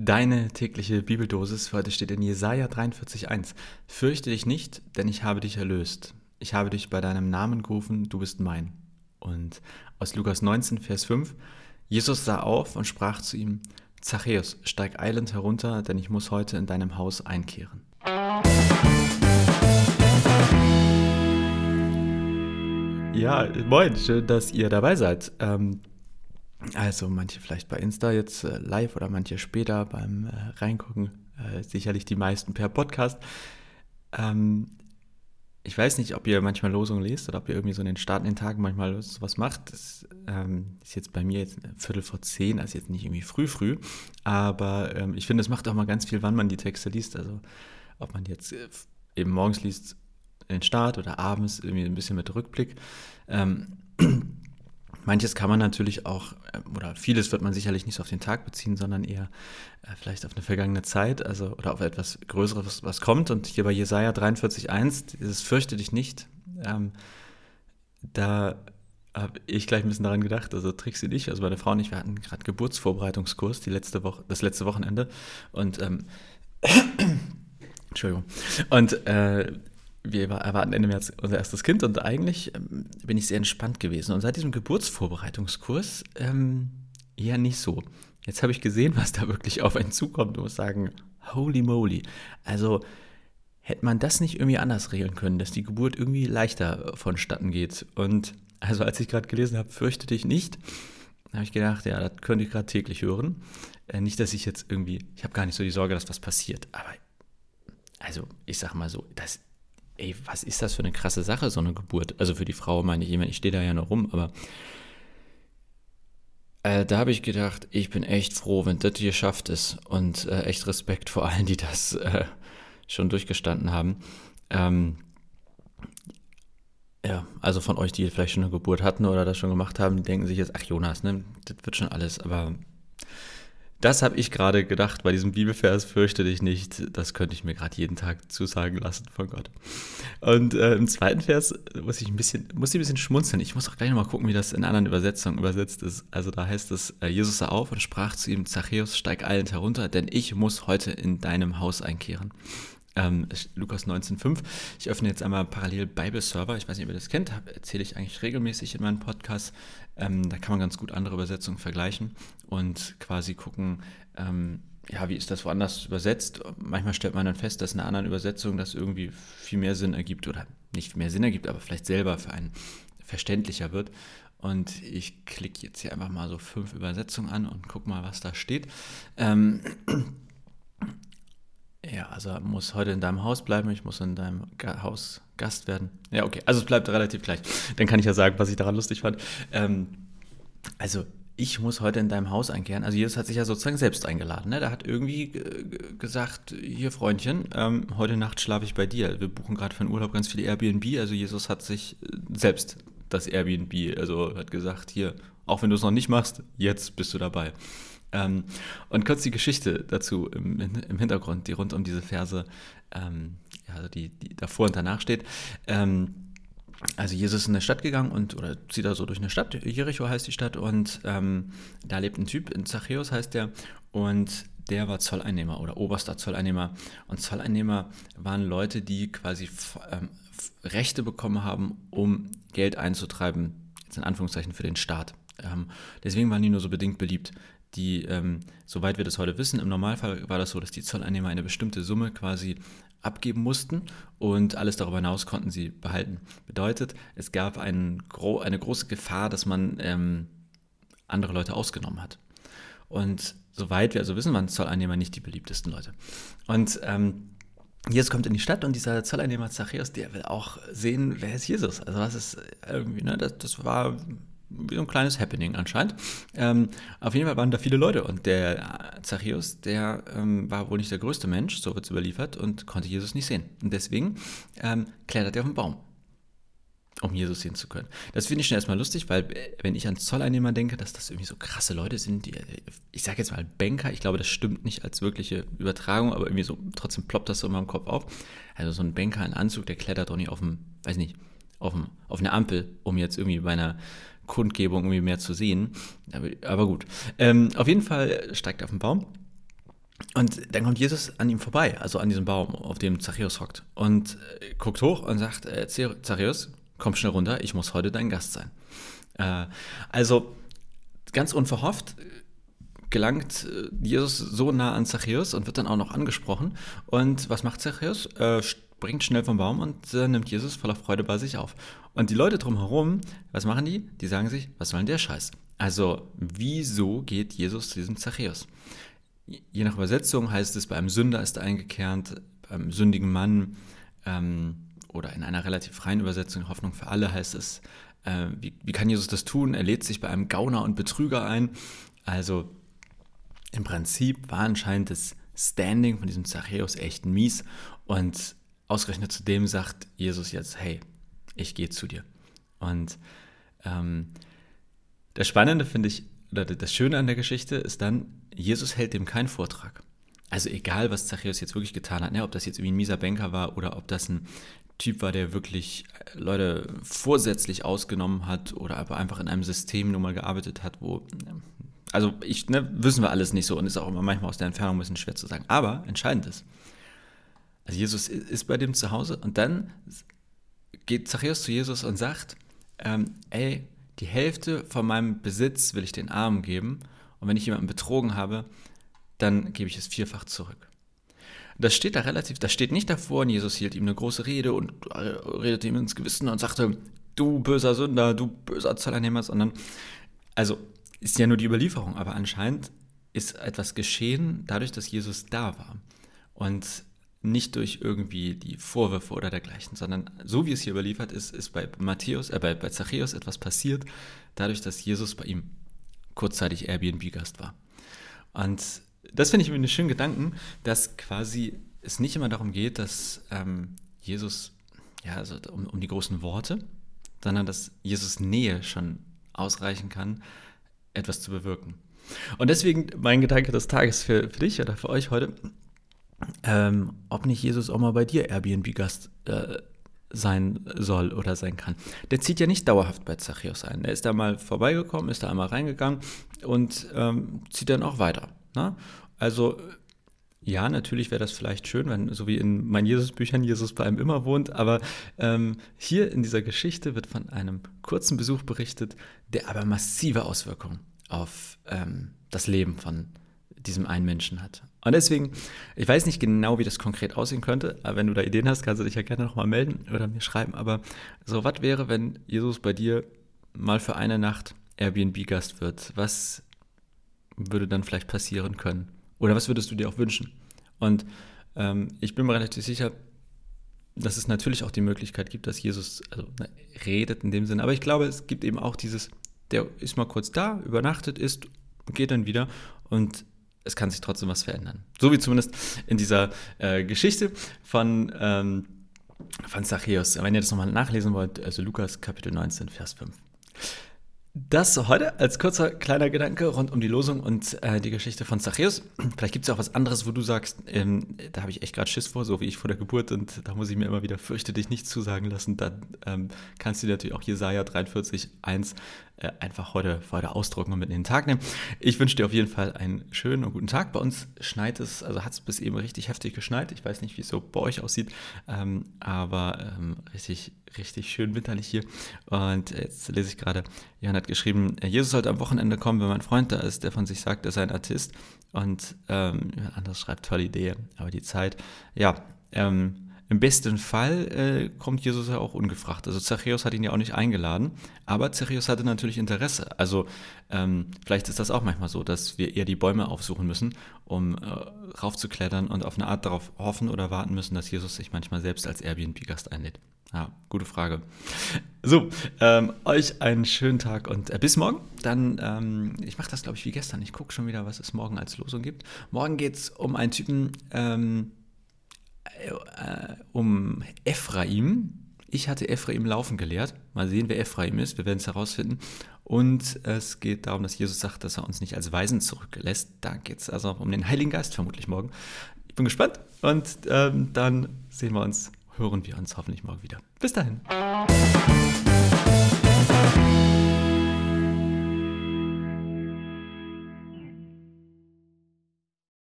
Deine tägliche Bibeldosis für heute steht in Jesaja 43,1. Fürchte dich nicht, denn ich habe dich erlöst. Ich habe dich bei deinem Namen gerufen, du bist mein. Und aus Lukas 19, Vers 5. Jesus sah auf und sprach zu ihm: Zachäus, steig eilend herunter, denn ich muss heute in deinem Haus einkehren. Ja, moin, schön, dass ihr dabei seid. Ähm, also manche vielleicht bei Insta jetzt äh, live oder manche später beim äh, Reingucken, äh, sicherlich die meisten per Podcast. Ähm, ich weiß nicht, ob ihr manchmal Losungen lest oder ob ihr irgendwie so in den Starten den Tagen manchmal sowas macht. Das ähm, ist jetzt bei mir jetzt Viertel vor zehn, also jetzt nicht irgendwie früh früh, aber ähm, ich finde, es macht auch mal ganz viel, wann man die Texte liest. Also ob man jetzt äh, eben morgens liest, den Start oder abends irgendwie ein bisschen mit Rückblick. Ähm, Manches kann man natürlich auch, äh, oder vieles wird man sicherlich nicht so auf den Tag beziehen, sondern eher äh, vielleicht auf eine vergangene Zeit, also oder auf etwas Größeres, was, was kommt. Und hier bei Jesaja 43,1, dieses Fürchte dich nicht, ähm, da habe ich gleich ein bisschen daran gedacht, also Trixie nicht, also meine Frau und ich, wir hatten gerade Geburtsvorbereitungskurs die letzte Woche, das letzte Wochenende und ähm, Entschuldigung. Und äh, wir erwarten Ende März unser erstes Kind und eigentlich ähm, bin ich sehr entspannt gewesen. Und seit diesem Geburtsvorbereitungskurs ähm, eher nicht so. Jetzt habe ich gesehen, was da wirklich auf einen zukommt und muss sagen, holy moly. Also hätte man das nicht irgendwie anders regeln können, dass die Geburt irgendwie leichter vonstatten geht. Und also als ich gerade gelesen habe, fürchte dich nicht, habe ich gedacht, ja, das könnte ich gerade täglich hören. Äh, nicht, dass ich jetzt irgendwie, ich habe gar nicht so die Sorge, dass was passiert, aber also ich sage mal so, das ey, was ist das für eine krasse Sache, so eine Geburt? Also für die Frau meine ich, ich, meine, ich stehe da ja noch rum, aber äh, da habe ich gedacht, ich bin echt froh, wenn das hier schafft es und äh, echt Respekt vor allen, die das äh, schon durchgestanden haben. Ähm, ja, also von euch, die vielleicht schon eine Geburt hatten oder das schon gemacht haben, die denken sich jetzt, ach Jonas, ne, das wird schon alles, aber das habe ich gerade gedacht bei diesem Bibelvers, fürchte dich nicht. Das könnte ich mir gerade jeden Tag zusagen lassen von Gott. Und äh, im zweiten Vers muss ich ein bisschen, muss ich ein bisschen schmunzeln. Ich muss auch gleich nochmal gucken, wie das in anderen Übersetzungen übersetzt ist. Also da heißt es, äh, Jesus sah auf und sprach zu ihm, Zachäus, steig eilend herunter, denn ich muss heute in deinem Haus einkehren ähm, Lukas 19,5. Ich öffne jetzt einmal parallel Bible Server. Ich weiß nicht, ob ihr das kennt, erzähle ich eigentlich regelmäßig in meinem Podcast. Ähm, da kann man ganz gut andere Übersetzungen vergleichen und quasi gucken, ähm, ja, wie ist das woanders übersetzt? Manchmal stellt man dann fest, dass in einer anderen Übersetzung das irgendwie viel mehr Sinn ergibt oder nicht viel mehr Sinn ergibt, aber vielleicht selber für einen verständlicher wird. Und ich klicke jetzt hier einfach mal so fünf Übersetzungen an und gucke mal, was da steht. Ähm, ja, also muss heute in deinem Haus bleiben, ich muss in deinem Haus Gast werden. Ja, okay, also es bleibt relativ gleich. Dann kann ich ja sagen, was ich daran lustig fand. Ähm, also ich muss heute in deinem Haus einkehren. Also Jesus hat sich ja sozusagen selbst eingeladen. Ne? Der hat irgendwie gesagt, hier Freundchen, ähm, heute Nacht schlafe ich bei dir. Wir buchen gerade für den Urlaub ganz viele Airbnb. Also Jesus hat sich äh, selbst das Airbnb, also hat gesagt, hier, auch wenn du es noch nicht machst, jetzt bist du dabei. Ähm, und kurz die Geschichte dazu im, im, Hintergrund, die rund um diese Verse, ähm, also die, die davor und danach steht. Ähm, also Jesus ist in eine Stadt gegangen und oder zieht da so durch eine Stadt, Jericho heißt die Stadt, und ähm, da lebt ein Typ, in Zachäus heißt der, und der war Zolleinnehmer oder oberster Zolleinnehmer. Und Zolleinnehmer waren Leute, die quasi ähm, Rechte bekommen haben, um Geld einzutreiben, jetzt in Anführungszeichen für den Staat. Ähm, deswegen waren die nur so bedingt beliebt die, ähm, soweit wir das heute wissen, im Normalfall war das so, dass die Zolleinnehmer eine bestimmte Summe quasi abgeben mussten und alles darüber hinaus konnten sie behalten. Bedeutet, es gab ein, eine große Gefahr, dass man ähm, andere Leute ausgenommen hat. Und soweit wir also wissen, waren Zolleinnehmer nicht die beliebtesten Leute. Und ähm, Jesus kommt in die Stadt und dieser Zolleinnehmer Zachäus, der will auch sehen, wer ist Jesus? Also was ist irgendwie, ne, das, das war wie so ein kleines Happening anscheinend. Ähm, auf jeden Fall waren da viele Leute und der Zachäus, der ähm, war wohl nicht der größte Mensch, so wird es überliefert, und konnte Jesus nicht sehen. Und deswegen ähm, klettert er auf den Baum, um Jesus sehen zu können. Das finde ich schon erstmal lustig, weil äh, wenn ich an Zolleinnehmer denke, dass das irgendwie so krasse Leute sind, die, äh, ich sage jetzt mal Banker, ich glaube, das stimmt nicht als wirkliche Übertragung, aber irgendwie so, trotzdem ploppt das so in meinem Kopf auf. Also so ein Banker in Anzug, der klettert doch nicht auf dem, weiß nicht, auf, dem, auf eine Ampel, um jetzt irgendwie bei einer Kundgebung irgendwie mehr zu sehen. Aber, aber gut. Ähm, auf jeden Fall steigt er auf den Baum Und dann kommt Jesus an ihm vorbei, also an diesem Baum, auf dem Zachäus hockt. Und äh, guckt hoch und sagt, äh, Zachäus, komm schnell runter, ich muss heute dein Gast sein. Äh, also ganz unverhofft gelangt äh, Jesus so nah an Zachäus und wird dann auch noch angesprochen. Und was macht Zachäus? Äh, springt schnell vom Baum und äh, nimmt Jesus voller Freude bei sich auf. Und die Leute drumherum, was machen die? Die sagen sich, was soll denn der Scheiß? Also, wieso geht Jesus zu diesem Zachäus? Je nach Übersetzung heißt es, bei einem Sünder ist er eingekehrt, beim sündigen Mann ähm, oder in einer relativ freien Übersetzung, Hoffnung für alle, heißt es, äh, wie, wie kann Jesus das tun? Er lädt sich bei einem Gauner und Betrüger ein. Also im Prinzip war anscheinend das Standing von diesem Zachäus echt mies und ausgerechnet zu dem sagt Jesus jetzt, hey, ich gehe zu dir. Und ähm, das Spannende finde ich, oder das Schöne an der Geschichte ist dann, Jesus hält dem keinen Vortrag. Also egal, was Zachäus jetzt wirklich getan hat, ne, ob das jetzt irgendwie ein mieser Banker war oder ob das ein Typ war, der wirklich äh, Leute vorsätzlich ausgenommen hat oder aber einfach in einem System nun mal gearbeitet hat, wo also ich, ne, wissen wir alles nicht so und ist auch immer manchmal aus der Entfernung ein bisschen schwer zu sagen. Aber entscheidend ist, also Jesus ist bei dem zu Hause und dann geht Zachäus zu Jesus und sagt, ähm, ey, die Hälfte von meinem Besitz will ich den Armen geben und wenn ich jemanden betrogen habe, dann gebe ich es vierfach zurück. Das steht da relativ, das steht nicht davor und Jesus hielt ihm eine große Rede und äh, redete ihm ins Gewissen und sagte, du böser Sünder, du böser Zollernehmer, sondern, also ist ja nur die Überlieferung, aber anscheinend ist etwas geschehen dadurch, dass Jesus da war. Und nicht durch irgendwie die Vorwürfe oder dergleichen, sondern so wie es hier überliefert ist, ist bei Matthäus, äh, bei, bei Zachäus etwas passiert, dadurch, dass Jesus bei ihm kurzzeitig Airbnb-Gast war. Und das finde ich einen schönen Gedanken, dass quasi es nicht immer darum geht, dass ähm, Jesus, ja, also um, um die großen Worte, sondern dass Jesus Nähe schon ausreichen kann, etwas zu bewirken. Und deswegen mein Gedanke des Tages für, für dich oder für euch heute, ähm, ob nicht Jesus auch mal bei dir Airbnb-Gast äh, sein soll oder sein kann. Der zieht ja nicht dauerhaft bei Zachäus ein. Er ist da mal vorbeigekommen, ist da einmal reingegangen und ähm, zieht dann auch weiter. Ne? Also ja, natürlich wäre das vielleicht schön, wenn, so wie in meinen Jesus-Büchern, Jesus bei einem immer wohnt, aber ähm, hier in dieser Geschichte wird von einem kurzen Besuch berichtet, der aber massive Auswirkungen auf ähm, das Leben von diesem einen Menschen hat. Und deswegen, ich weiß nicht genau, wie das konkret aussehen könnte, aber wenn du da Ideen hast, kannst du dich ja gerne nochmal melden oder mir schreiben. Aber so, was wäre, wenn Jesus bei dir mal für eine Nacht Airbnb-Gast wird? Was würde dann vielleicht passieren können? Oder was würdest du dir auch wünschen? Und ähm, ich bin mir relativ sicher, dass es natürlich auch die Möglichkeit gibt, dass Jesus also, ne, redet in dem Sinne. Aber ich glaube, es gibt eben auch dieses, der ist mal kurz da, übernachtet, ist, geht dann wieder und es kann sich trotzdem was verändern. So wie zumindest in dieser äh, Geschichte von, ähm, von Zachäus. Wenn ihr das nochmal nachlesen wollt, also Lukas Kapitel 19, Vers 5. Das heute als kurzer kleiner Gedanke rund um die Losung und äh, die Geschichte von Zachäus. Vielleicht gibt es ja auch was anderes, wo du sagst, ähm, da habe ich echt gerade Schiss vor, so wie ich vor der Geburt und da muss ich mir immer wieder fürchte dich nicht zusagen lassen. Dann ähm, kannst du dir natürlich auch Jesaja 43, 1 äh, einfach heute, heute ausdrucken und mit in den Tag nehmen. Ich wünsche dir auf jeden Fall einen schönen und guten Tag. Bei uns schneit es, also hat es bis eben richtig heftig geschneit. Ich weiß nicht, wie es so bei euch aussieht, ähm, aber ähm, richtig, richtig schön winterlich hier. Und jetzt lese ich gerade, Jan hat geschrieben, Jesus sollte am Wochenende kommen, wenn mein Freund da ist, der von sich sagt, er sei ein Artist. Und ähm, jemand anderes schreibt, tolle Idee, aber die Zeit, ja, ähm, im besten Fall äh, kommt Jesus ja auch ungefragt. Also Zachäus hat ihn ja auch nicht eingeladen, aber Zachäus hatte natürlich Interesse. Also ähm, vielleicht ist das auch manchmal so, dass wir eher die Bäume aufsuchen müssen, um äh, raufzuklettern und auf eine Art darauf hoffen oder warten müssen, dass Jesus sich manchmal selbst als Airbnb-Gast einlädt. Ja, gute Frage. So, ähm, euch einen schönen Tag und äh, bis morgen. Dann, ähm, ich mache das glaube ich wie gestern. Ich gucke schon wieder, was es morgen als Losung gibt. Morgen geht es um einen Typen, ähm, äh, um Ephraim. Ich hatte Ephraim laufen gelehrt. Mal sehen, wer Ephraim ist. Wir werden es herausfinden. Und es geht darum, dass Jesus sagt, dass er uns nicht als Weisen zurücklässt. Da geht es also um den Heiligen Geist vermutlich morgen. Ich bin gespannt und ähm, dann sehen wir uns, hören wir uns hoffentlich morgen wieder. Bis dahin.